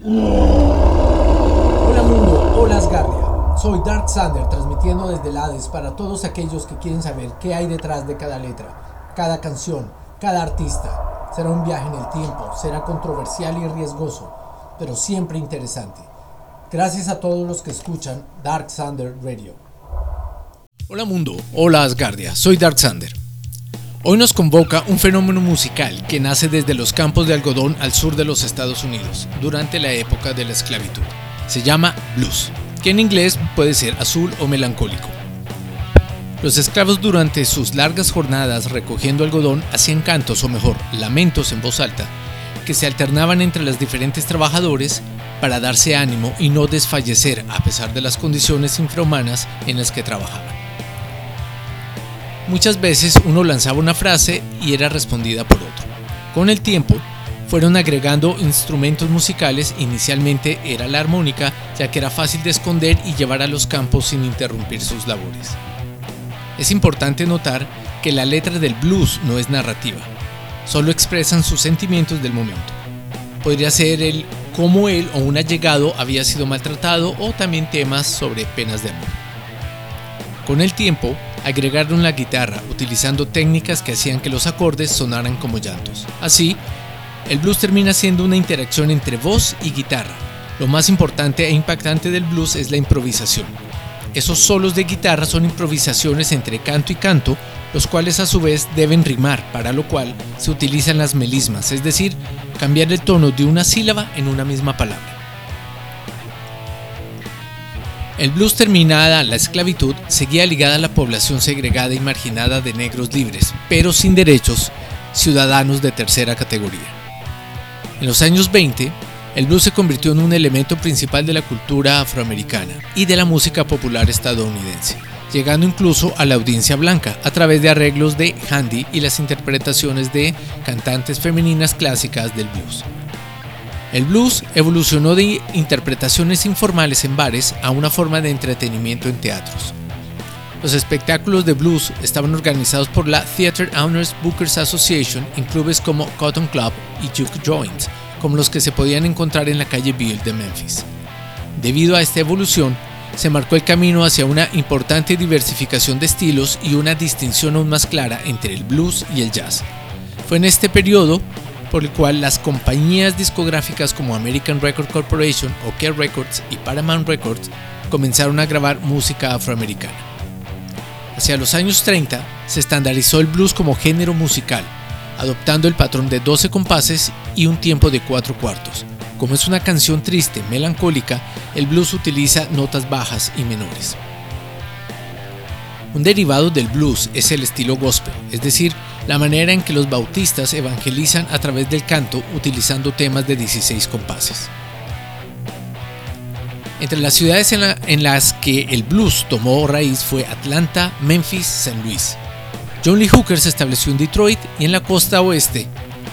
Hola mundo, hola Asgardia. Soy Dark Sander transmitiendo desde el Hades para todos aquellos que quieren saber qué hay detrás de cada letra, cada canción, cada artista. Será un viaje en el tiempo, será controversial y riesgoso, pero siempre interesante. Gracias a todos los que escuchan Dark Sander Radio. Hola mundo, hola Asgardia, soy Dark Sander. Hoy nos convoca un fenómeno musical que nace desde los campos de algodón al sur de los Estados Unidos durante la época de la esclavitud. Se llama blues, que en inglés puede ser azul o melancólico. Los esclavos durante sus largas jornadas recogiendo algodón hacían cantos o mejor, lamentos en voz alta, que se alternaban entre los diferentes trabajadores para darse ánimo y no desfallecer a pesar de las condiciones infrahumanas en las que trabajaban. Muchas veces uno lanzaba una frase y era respondida por otro. Con el tiempo, fueron agregando instrumentos musicales, inicialmente era la armónica, ya que era fácil de esconder y llevar a los campos sin interrumpir sus labores. Es importante notar que la letra del blues no es narrativa, solo expresan sus sentimientos del momento. Podría ser el cómo él o un allegado había sido maltratado o también temas sobre penas de amor. Con el tiempo, agregaron la guitarra utilizando técnicas que hacían que los acordes sonaran como llantos. Así, el blues termina siendo una interacción entre voz y guitarra. Lo más importante e impactante del blues es la improvisación. Esos solos de guitarra son improvisaciones entre canto y canto, los cuales a su vez deben rimar, para lo cual se utilizan las melismas, es decir, cambiar el tono de una sílaba en una misma palabra. El blues terminada la esclavitud seguía ligada a la población segregada y marginada de negros libres, pero sin derechos, ciudadanos de tercera categoría. En los años 20, el blues se convirtió en un elemento principal de la cultura afroamericana y de la música popular estadounidense, llegando incluso a la audiencia blanca a través de arreglos de handy y las interpretaciones de cantantes femeninas clásicas del blues. El blues evolucionó de interpretaciones informales en bares a una forma de entretenimiento en teatros. Los espectáculos de blues estaban organizados por la Theatre Owners Bookers Association en clubes como Cotton Club y Duke Joint, como los que se podían encontrar en la calle Bill de Memphis. Debido a esta evolución, se marcó el camino hacia una importante diversificación de estilos y una distinción aún más clara entre el blues y el jazz. Fue en este periodo por el cual las compañías discográficas como American Record Corporation, OK Records y Paramount Records comenzaron a grabar música afroamericana. Hacia los años 30 se estandarizó el blues como género musical, adoptando el patrón de 12 compases y un tiempo de 4 cuartos. Como es una canción triste, melancólica, el blues utiliza notas bajas y menores. Un derivado del blues es el estilo gospel, es decir, la manera en que los bautistas evangelizan a través del canto utilizando temas de 16 compases. Entre las ciudades en, las que el blues tomó raíz fue Atlanta, Memphis, San Luis. John Lee Hooker se estableció en Detroit y en la costa oeste,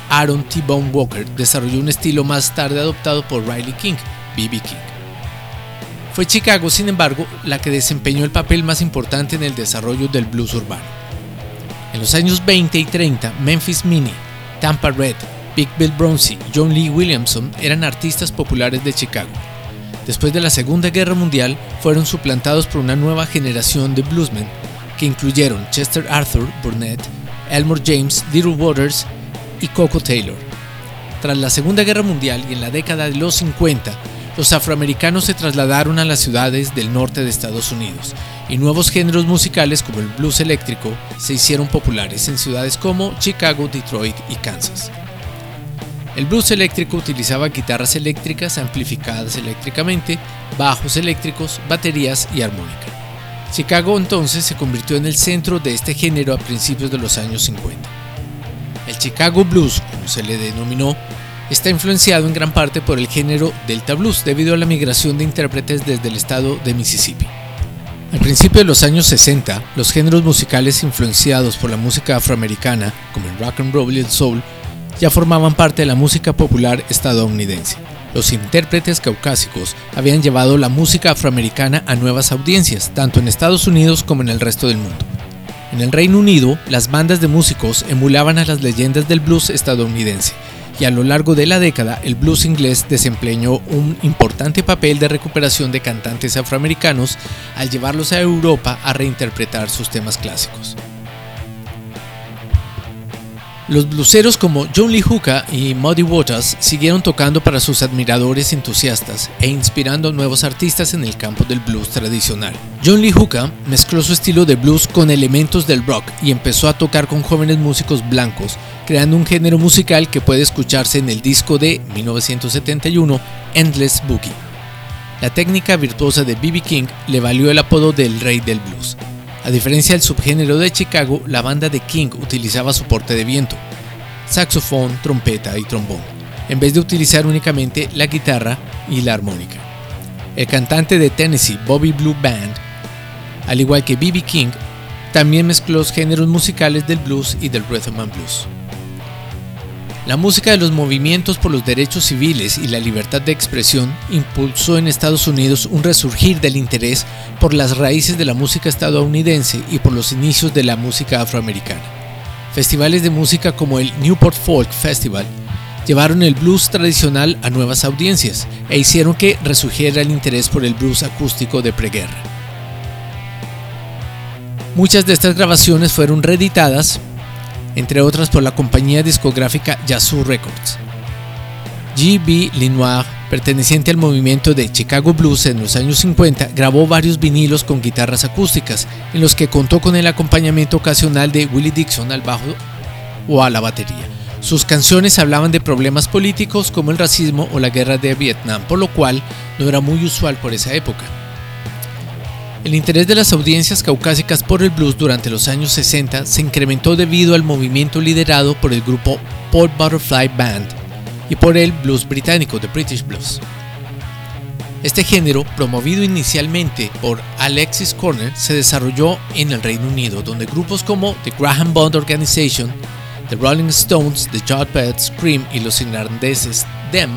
Aaron T. Bone Walker desarrolló un estilo más tarde adoptado por Riley King, B.B. King. Fue Chicago, sin embargo, la que desempeñó el papel más importante en el desarrollo del blues urbano. En los años 20 y 30, Memphis Mini, Tampa Red, Big Bill Bronzy y John Lee Williamson eran artistas populares de Chicago. Después de la Segunda Guerra Mundial, fueron suplantados por una nueva generación de bluesmen que incluyeron Chester Arthur Burnett, Elmore James, Little Waters y Coco Taylor. Tras la Segunda Guerra Mundial y en la década de los 50, los afroamericanos se trasladaron a las ciudades del norte de Estados Unidos y nuevos géneros musicales como el blues eléctrico se hicieron populares en ciudades como Chicago, Detroit y Kansas. El blues eléctrico utilizaba guitarras eléctricas amplificadas eléctricamente, bajos eléctricos, baterías y armónica. Chicago entonces se convirtió en el centro de este género a principios de los años 50. El Chicago Blues, como se le denominó, está influenciado en gran parte por el género Delta Blues debido a la migración de intérpretes desde el estado de Mississippi. Al principio de los años 60, los géneros musicales influenciados por la música afroamericana, como el rock and roll y el soul, ya formaban parte de la música popular estadounidense. Los intérpretes caucásicos habían llevado la música afroamericana a nuevas audiencias, tanto en Estados Unidos como en el resto del mundo. En el Reino Unido, las bandas de músicos emulaban a las leyendas del blues estadounidense, y a lo largo de la década el blues inglés desempeñó un importante papel de recuperación de cantantes afroamericanos al llevarlos a Europa a reinterpretar sus temas clásicos. Los bluseros como John Lee Hooker y Muddy Waters siguieron tocando para sus admiradores entusiastas e inspirando nuevos artistas en el campo del blues tradicional. John Lee Hooker mezcló su estilo de blues con elementos del rock y empezó a tocar con jóvenes músicos blancos, creando un género musical que puede escucharse en el disco de 1971 Endless Boogie. La técnica virtuosa de B.B. King le valió el apodo del Rey del Blues. A diferencia del subgénero de Chicago, la banda de King utilizaba soporte de viento, saxofón, trompeta y trombón, en vez de utilizar únicamente la guitarra y la armónica. El cantante de Tennessee, Bobby Blue Band, al igual que B.B. King, también mezcló los géneros musicales del blues y del rhythm and blues. La música de los movimientos por los derechos civiles y la libertad de expresión impulsó en Estados Unidos un resurgir del interés por las raíces de la música estadounidense y por los inicios de la música afroamericana. Festivales de música como el Newport Folk Festival llevaron el blues tradicional a nuevas audiencias e hicieron que resurgiera el interés por el blues acústico de preguerra. Muchas de estas grabaciones fueron reeditadas entre otras por la compañía discográfica Yazoo Records. G.B. Lenoir, perteneciente al movimiento de Chicago Blues en los años 50, grabó varios vinilos con guitarras acústicas, en los que contó con el acompañamiento ocasional de Willie Dixon al bajo o a la batería. Sus canciones hablaban de problemas políticos como el racismo o la guerra de Vietnam, por lo cual no era muy usual por esa época. El interés de las audiencias caucásicas por el blues durante los años 60 se incrementó debido al movimiento liderado por el grupo Paul Butterfly Band y por el blues británico The British Blues. Este género, promovido inicialmente por Alexis Corner, se desarrolló en el Reino Unido, donde grupos como The Graham Bond Organization, The Rolling Stones, The Yardbirds, Cream y los irlandeses Them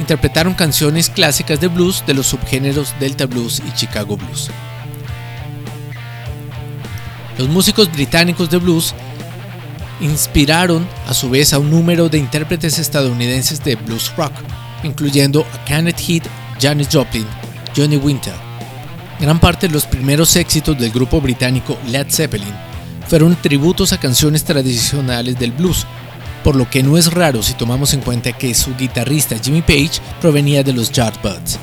interpretaron canciones clásicas de blues de los subgéneros Delta Blues y Chicago Blues. Los músicos británicos de blues inspiraron a su vez a un número de intérpretes estadounidenses de blues rock, incluyendo a Kenneth Heath, Janis Joplin, Johnny Winter. Gran parte de los primeros éxitos del grupo británico Led Zeppelin fueron tributos a canciones tradicionales del blues, por lo que no es raro si tomamos en cuenta que su guitarrista Jimmy Page provenía de los Yardbirds.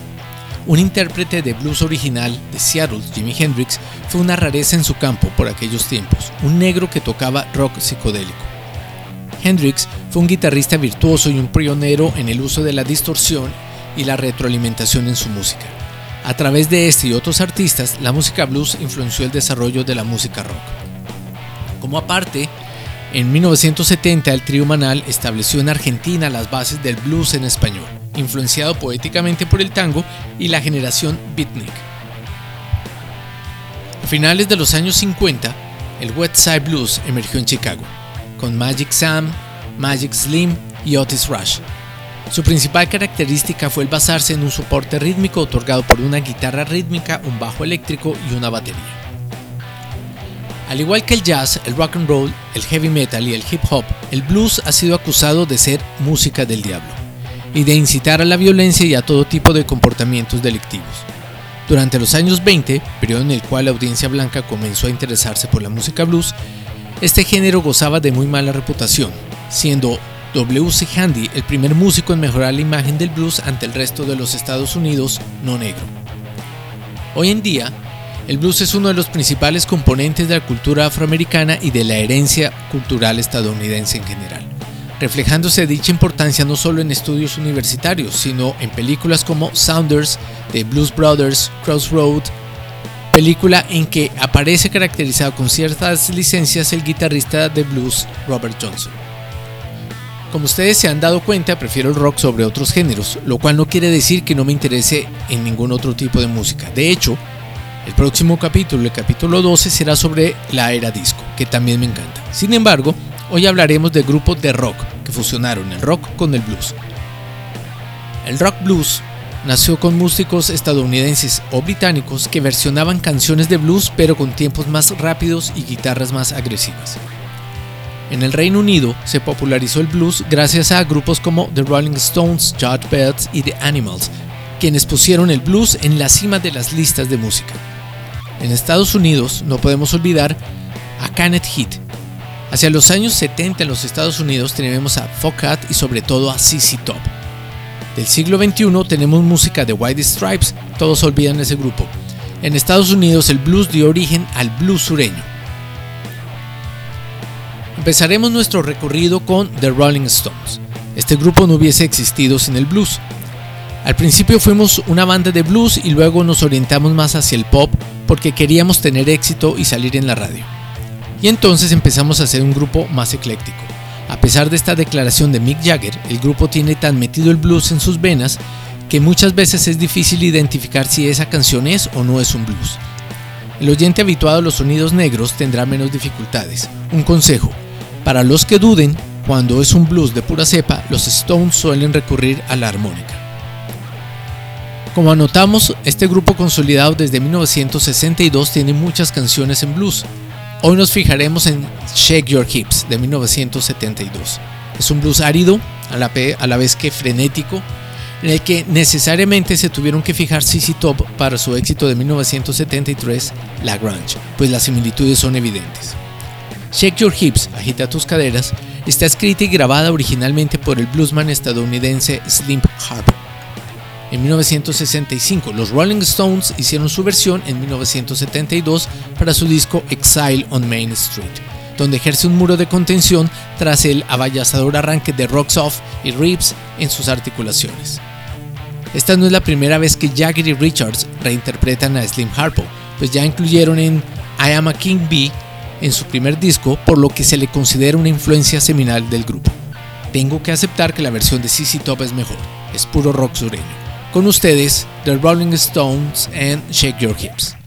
Un intérprete de blues original de Seattle, Jimi Hendrix, fue una rareza en su campo por aquellos tiempos, un negro que tocaba rock psicodélico. Hendrix fue un guitarrista virtuoso y un pionero en el uso de la distorsión y la retroalimentación en su música. A través de este y otros artistas, la música blues influenció el desarrollo de la música rock. Como aparte, en 1970 el trío Manal estableció en Argentina las bases del blues en español influenciado poéticamente por el tango y la generación beatnik. A finales de los años 50, el West Side Blues emergió en Chicago, con Magic Sam, Magic Slim y Otis Rush. Su principal característica fue el basarse en un soporte rítmico otorgado por una guitarra rítmica, un bajo eléctrico y una batería. Al igual que el jazz, el rock and roll, el heavy metal y el hip hop, el blues ha sido acusado de ser música del diablo y de incitar a la violencia y a todo tipo de comportamientos delictivos. Durante los años 20, periodo en el cual la audiencia blanca comenzó a interesarse por la música blues, este género gozaba de muy mala reputación, siendo W.C. Handy el primer músico en mejorar la imagen del blues ante el resto de los Estados Unidos no negro. Hoy en día, el blues es uno de los principales componentes de la cultura afroamericana y de la herencia cultural estadounidense en general reflejándose dicha importancia no solo en estudios universitarios, sino en películas como Sounders de Blues Brothers, Crossroad, película en que aparece caracterizado con ciertas licencias el guitarrista de blues Robert Johnson. Como ustedes se han dado cuenta, prefiero el rock sobre otros géneros, lo cual no quiere decir que no me interese en ningún otro tipo de música. De hecho, el próximo capítulo, el capítulo 12, será sobre la era disco, que también me encanta. Sin embargo, Hoy hablaremos de grupos de rock que fusionaron el rock con el blues. El rock blues nació con músicos estadounidenses o británicos que versionaban canciones de blues pero con tiempos más rápidos y guitarras más agresivas. En el Reino Unido se popularizó el blues gracias a grupos como The Rolling Stones, Yardbirds y The Animals, quienes pusieron el blues en la cima de las listas de música. En Estados Unidos no podemos olvidar a Canet Heat. Hacia los años 70 en los Estados Unidos tenemos a Focat y sobre todo a CC Top. Del siglo XXI tenemos música de White Stripes, todos olvidan ese grupo. En Estados Unidos el blues dio origen al blues sureño. Empezaremos nuestro recorrido con The Rolling Stones. Este grupo no hubiese existido sin el blues. Al principio fuimos una banda de blues y luego nos orientamos más hacia el pop porque queríamos tener éxito y salir en la radio. Y entonces empezamos a ser un grupo más ecléctico. A pesar de esta declaración de Mick Jagger, el grupo tiene tan metido el blues en sus venas que muchas veces es difícil identificar si esa canción es o no es un blues. El oyente habituado a los sonidos negros tendrá menos dificultades. Un consejo, para los que duden, cuando es un blues de pura cepa, los Stones suelen recurrir a la armónica. Como anotamos, este grupo consolidado desde 1962 tiene muchas canciones en blues. Hoy nos fijaremos en Shake Your Hips de 1972. Es un blues árido, a la, vez que frenético, en el que necesariamente se tuvieron que fijar CC Top para su éxito de 1973, La Grunge, pues las similitudes son evidentes. Shake Your Hips, agita tus caderas, está escrita y grabada originalmente por el bluesman estadounidense Slim Harper. En 1965, los Rolling Stones hicieron su versión en 1972 para su disco Exile on Main Street, donde ejerce un muro de contención tras el avallazador arranque de Rocks Off y Ribs en sus articulaciones. Esta no es la primera vez que Jagger y Richards reinterpretan a Slim Harpo, pues ya incluyeron en I Am a King Bee en su primer disco, por lo que se le considera una influencia seminal del grupo. Tengo que aceptar que la versión de CC Top es mejor, es puro rock sureño. Con ustedes, The Rolling Stones and Shake Your Hips.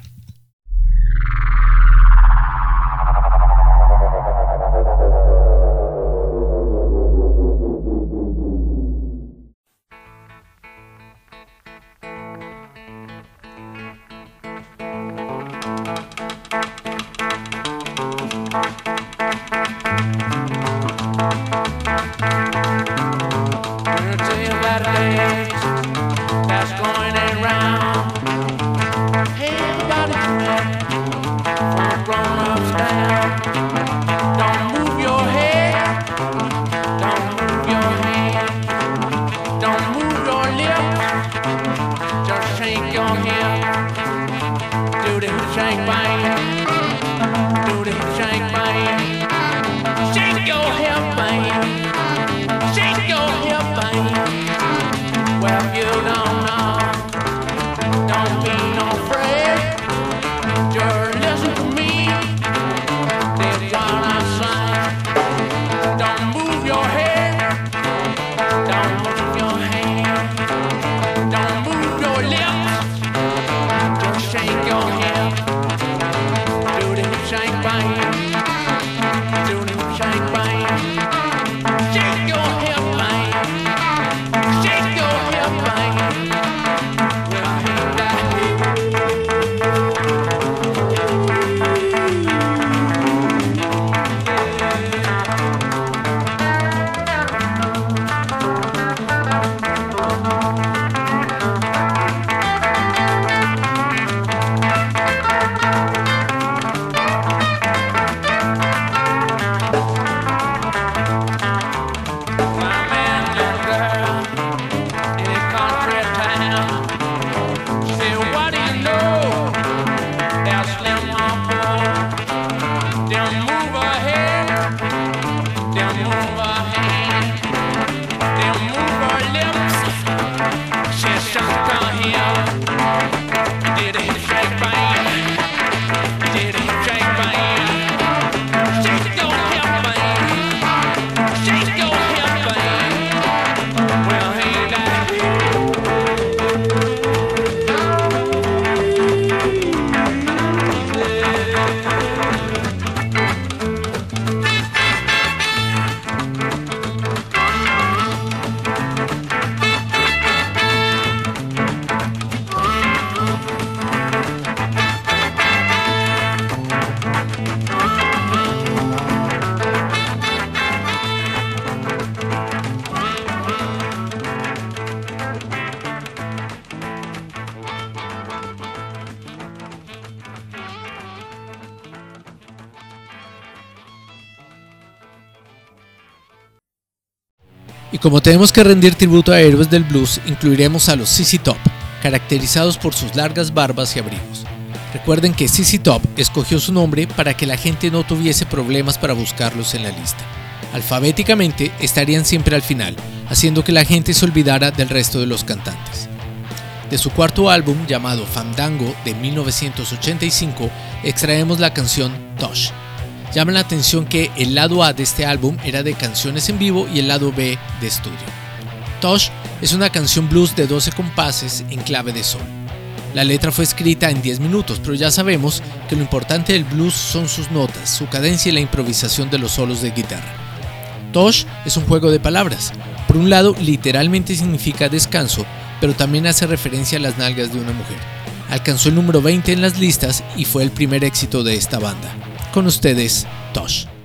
Como tenemos que rendir tributo a héroes del blues, incluiremos a los CC Top, caracterizados por sus largas barbas y abrigos. Recuerden que CC Top escogió su nombre para que la gente no tuviese problemas para buscarlos en la lista. Alfabéticamente estarían siempre al final, haciendo que la gente se olvidara del resto de los cantantes. De su cuarto álbum llamado Fandango de 1985 extraemos la canción Tosh. Llama la atención que el lado A de este álbum era de canciones en vivo y el lado B de estudio. Tosh es una canción blues de 12 compases en clave de sol. La letra fue escrita en 10 minutos, pero ya sabemos que lo importante del blues son sus notas, su cadencia y la improvisación de los solos de guitarra. Tosh es un juego de palabras. Por un lado, literalmente significa descanso, pero también hace referencia a las nalgas de una mujer. Alcanzó el número 20 en las listas y fue el primer éxito de esta banda. Con ustedes, Tosh.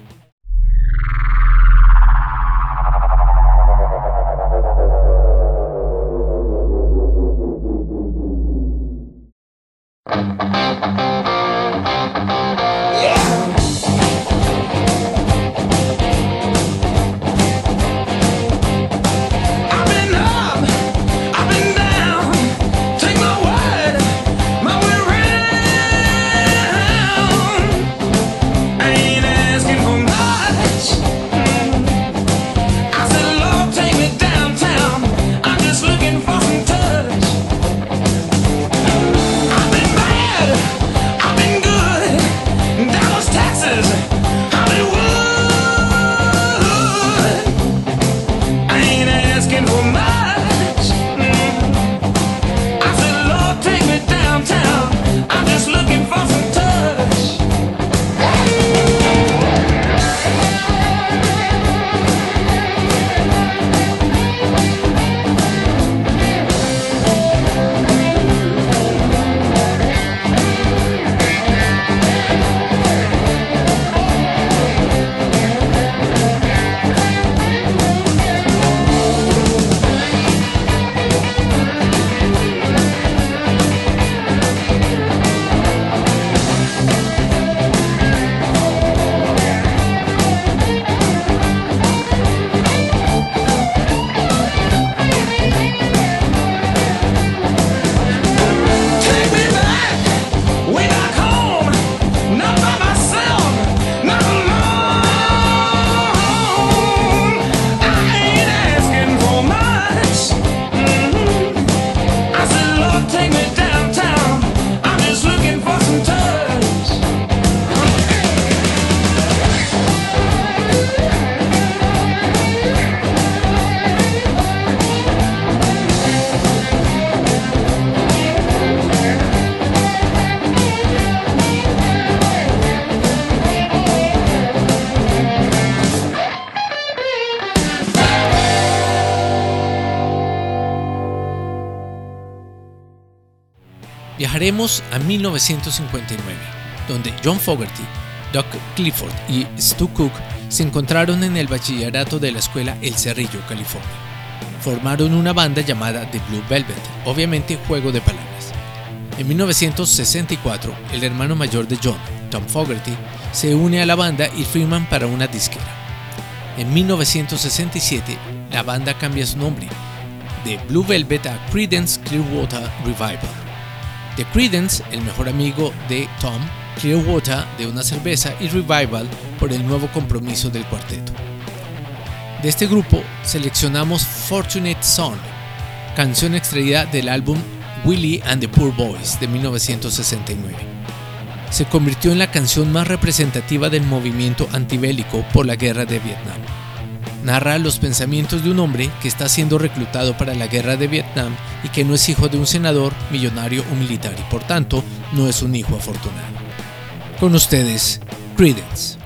Viajaremos a 1959, donde John Fogerty, Doc Clifford y Stu Cook se encontraron en el bachillerato de la escuela El Cerrillo, California. Formaron una banda llamada The Blue Velvet, obviamente juego de palabras. En 1964, el hermano mayor de John, Tom Fogerty, se une a la banda y firman para una disquera. En 1967, la banda cambia su nombre de Blue Velvet a Creedence Clearwater Revival. The Credence, el mejor amigo de Tom, Clearwater de una cerveza y Revival por el nuevo compromiso del cuarteto. De este grupo seleccionamos Fortunate Son, canción extraída del álbum Willie and the Poor Boys de 1969. Se convirtió en la canción más representativa del movimiento antibélico por la guerra de Vietnam narra los pensamientos de un hombre que está siendo reclutado para la guerra de Vietnam y que no es hijo de un senador, millonario o militar y por tanto no es un hijo afortunado. Con ustedes, Credence.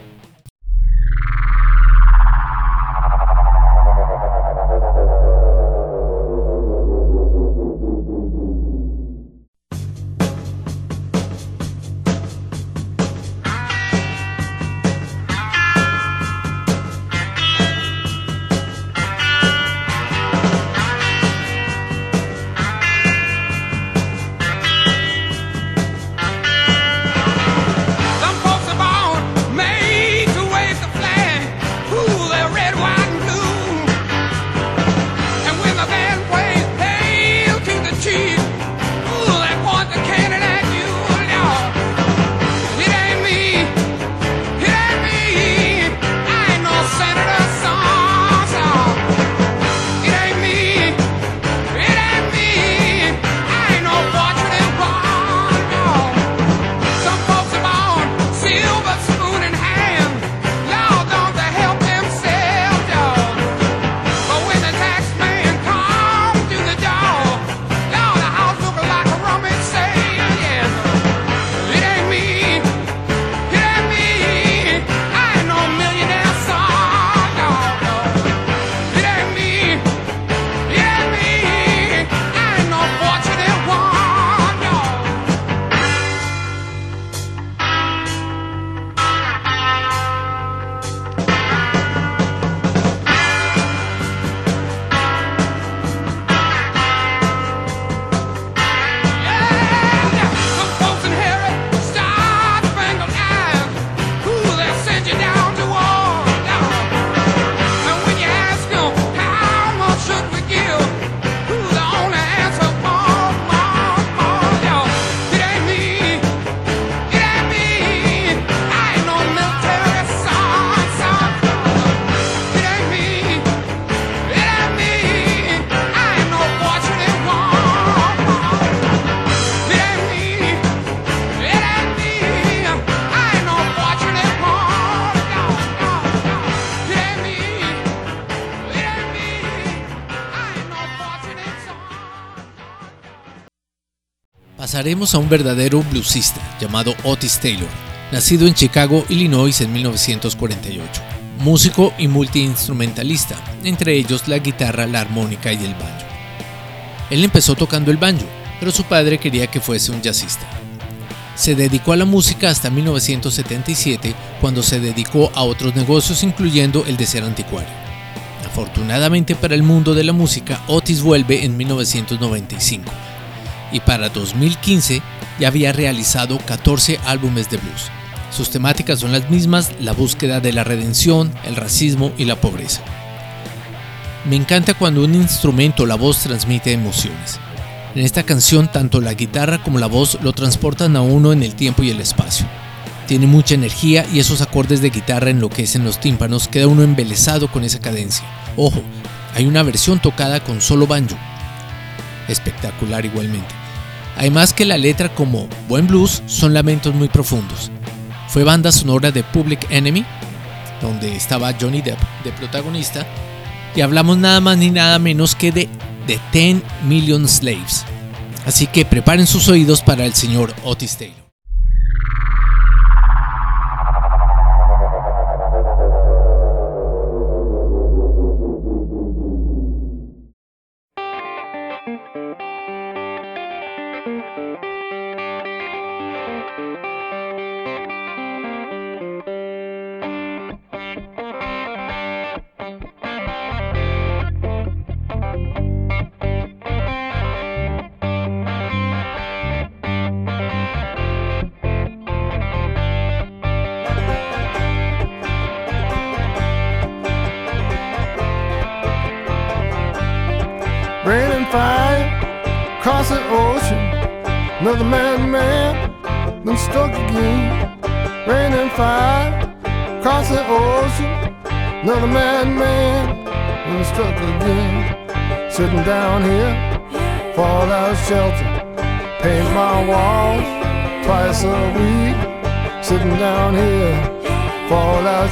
Pasaremos a un verdadero bluesista llamado Otis Taylor, nacido en Chicago, Illinois en 1948. Músico y multiinstrumentalista, entre ellos la guitarra, la armónica y el banjo. Él empezó tocando el banjo, pero su padre quería que fuese un jazzista. Se dedicó a la música hasta 1977, cuando se dedicó a otros negocios incluyendo el de ser anticuario. Afortunadamente para el mundo de la música, Otis vuelve en 1995 y para 2015 ya había realizado 14 álbumes de blues. Sus temáticas son las mismas, la búsqueda de la redención, el racismo y la pobreza. Me encanta cuando un instrumento o la voz transmite emociones. En esta canción tanto la guitarra como la voz lo transportan a uno en el tiempo y el espacio. Tiene mucha energía y esos acordes de guitarra enloquecen los tímpanos, queda uno embelesado con esa cadencia. Ojo, hay una versión tocada con solo banjo. Espectacular igualmente. Además que la letra como Buen Blues son lamentos muy profundos. Fue banda sonora de Public Enemy, donde estaba Johnny Depp de protagonista, y hablamos nada más ni nada menos que de The 10 Million Slaves. Así que preparen sus oídos para el señor Otis Taylor.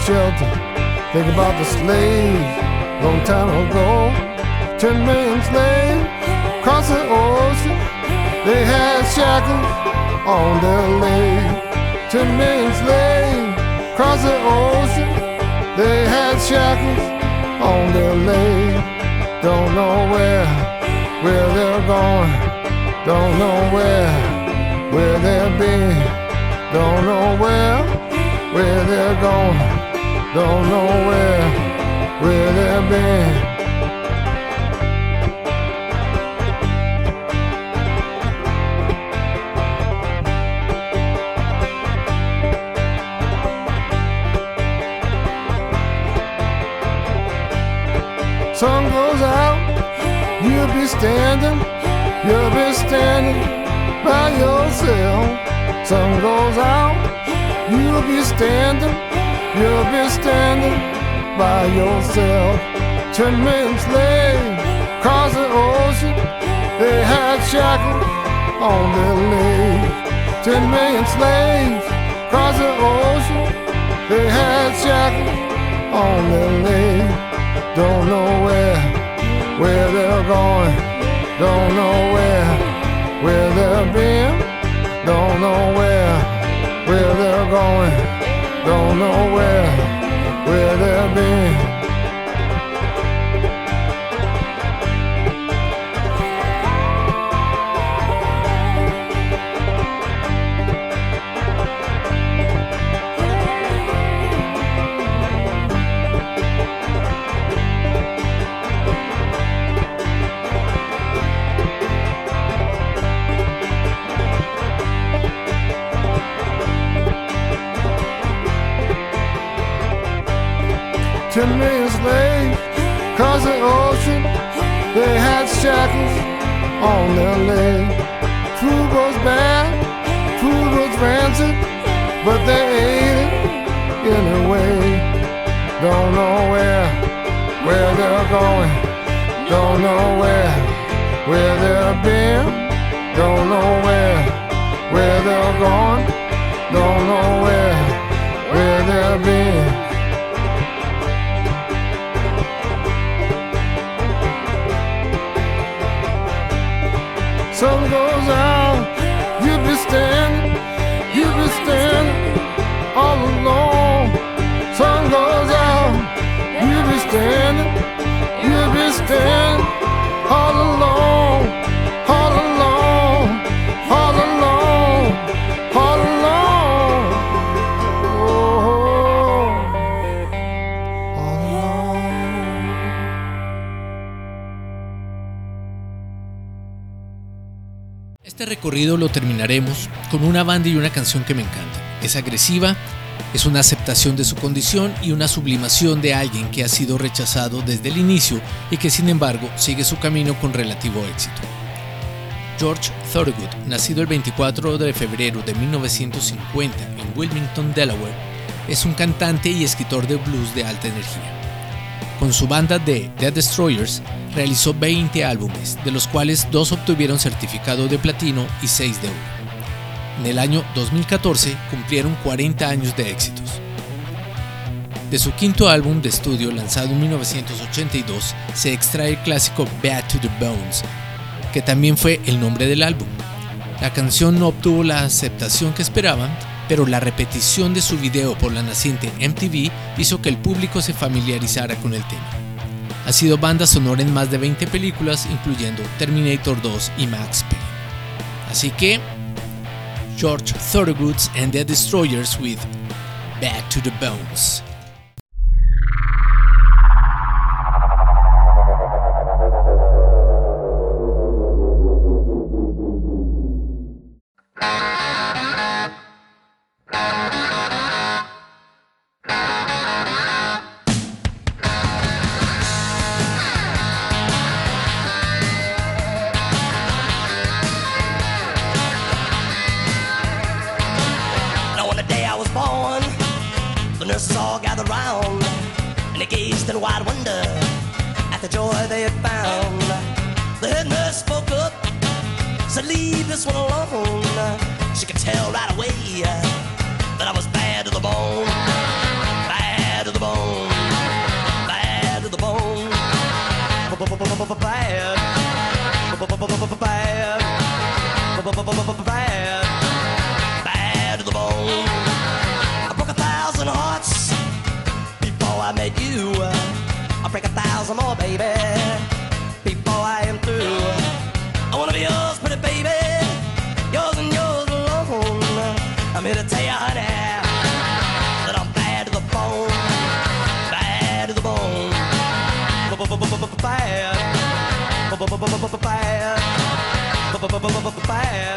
Shelter. Think about the slaves, long time ago. Ten million slaves cross the ocean. They had shackles on their legs. Ten million slaves cross the ocean. They had shackles on their legs. Don't know where, where they're going. Don't know where, where they've been. Don't know where, where they're going don't know where, where they've been. Sun goes out, you'll be standing, you'll be standing by yourself. Sun goes out, you'll be standing You'll be standing by yourself. Ten slaves cross the ocean. They had shackles on their legs. Ten million slaves cross the ocean. They had shackles on their legs. Don't know where, where they're going. Don't know where, where they've been. Don't know where, where they're going don't know where, where they've been. Ten million slaves cross the ocean. They had shackles on their legs. Food was bad, food was rancid, but they ate it anyway. Don't know where, where they're going. Don't know where, where they've been. Don't know where, where they're going. Don't know where, where they've been. Some go Este recorrido lo terminaremos con una banda y una canción que me encanta. Es agresiva, es una aceptación de su condición y una sublimación de alguien que ha sido rechazado desde el inicio y que sin embargo sigue su camino con relativo éxito. George Thorogood, nacido el 24 de febrero de 1950 en Wilmington, Delaware, es un cantante y escritor de blues de alta energía. Con su banda de The Destroyers realizó 20 álbumes, de los cuales dos obtuvieron certificado de platino y 6 de oro. En el año 2014 cumplieron 40 años de éxitos. De su quinto álbum de estudio lanzado en 1982 se extrae el clásico Bad to the Bones, que también fue el nombre del álbum. La canción no obtuvo la aceptación que esperaban, pero la repetición de su video por la naciente MTV hizo que el público se familiarizara con el tema. Ha sido banda sonora en más de 20 películas, incluyendo Terminator 2 y Max Payne. Así que, George Thorogood and the Destroyers with Bad to the Bones. Bad,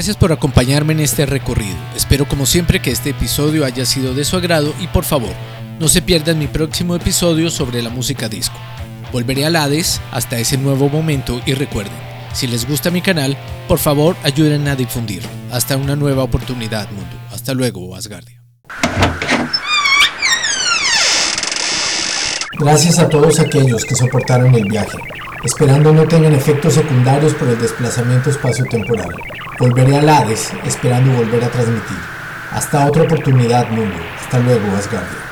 Gracias por acompañarme en este recorrido. Espero como siempre que este episodio haya sido de su agrado y por favor, no se pierdan mi próximo episodio sobre la música disco. Volveré al Hades hasta ese nuevo momento y recuerden, si les gusta mi canal, por favor ayuden a difundirlo. Hasta una nueva oportunidad, mundo. Hasta luego, Asgardia. Gracias a todos aquellos que soportaron el viaje, esperando no tengan efectos secundarios por el desplazamiento espacio-temporal. Volveré al Hades, esperando volver a transmitir. Hasta otra oportunidad, mundo. Hasta luego, Asgardia.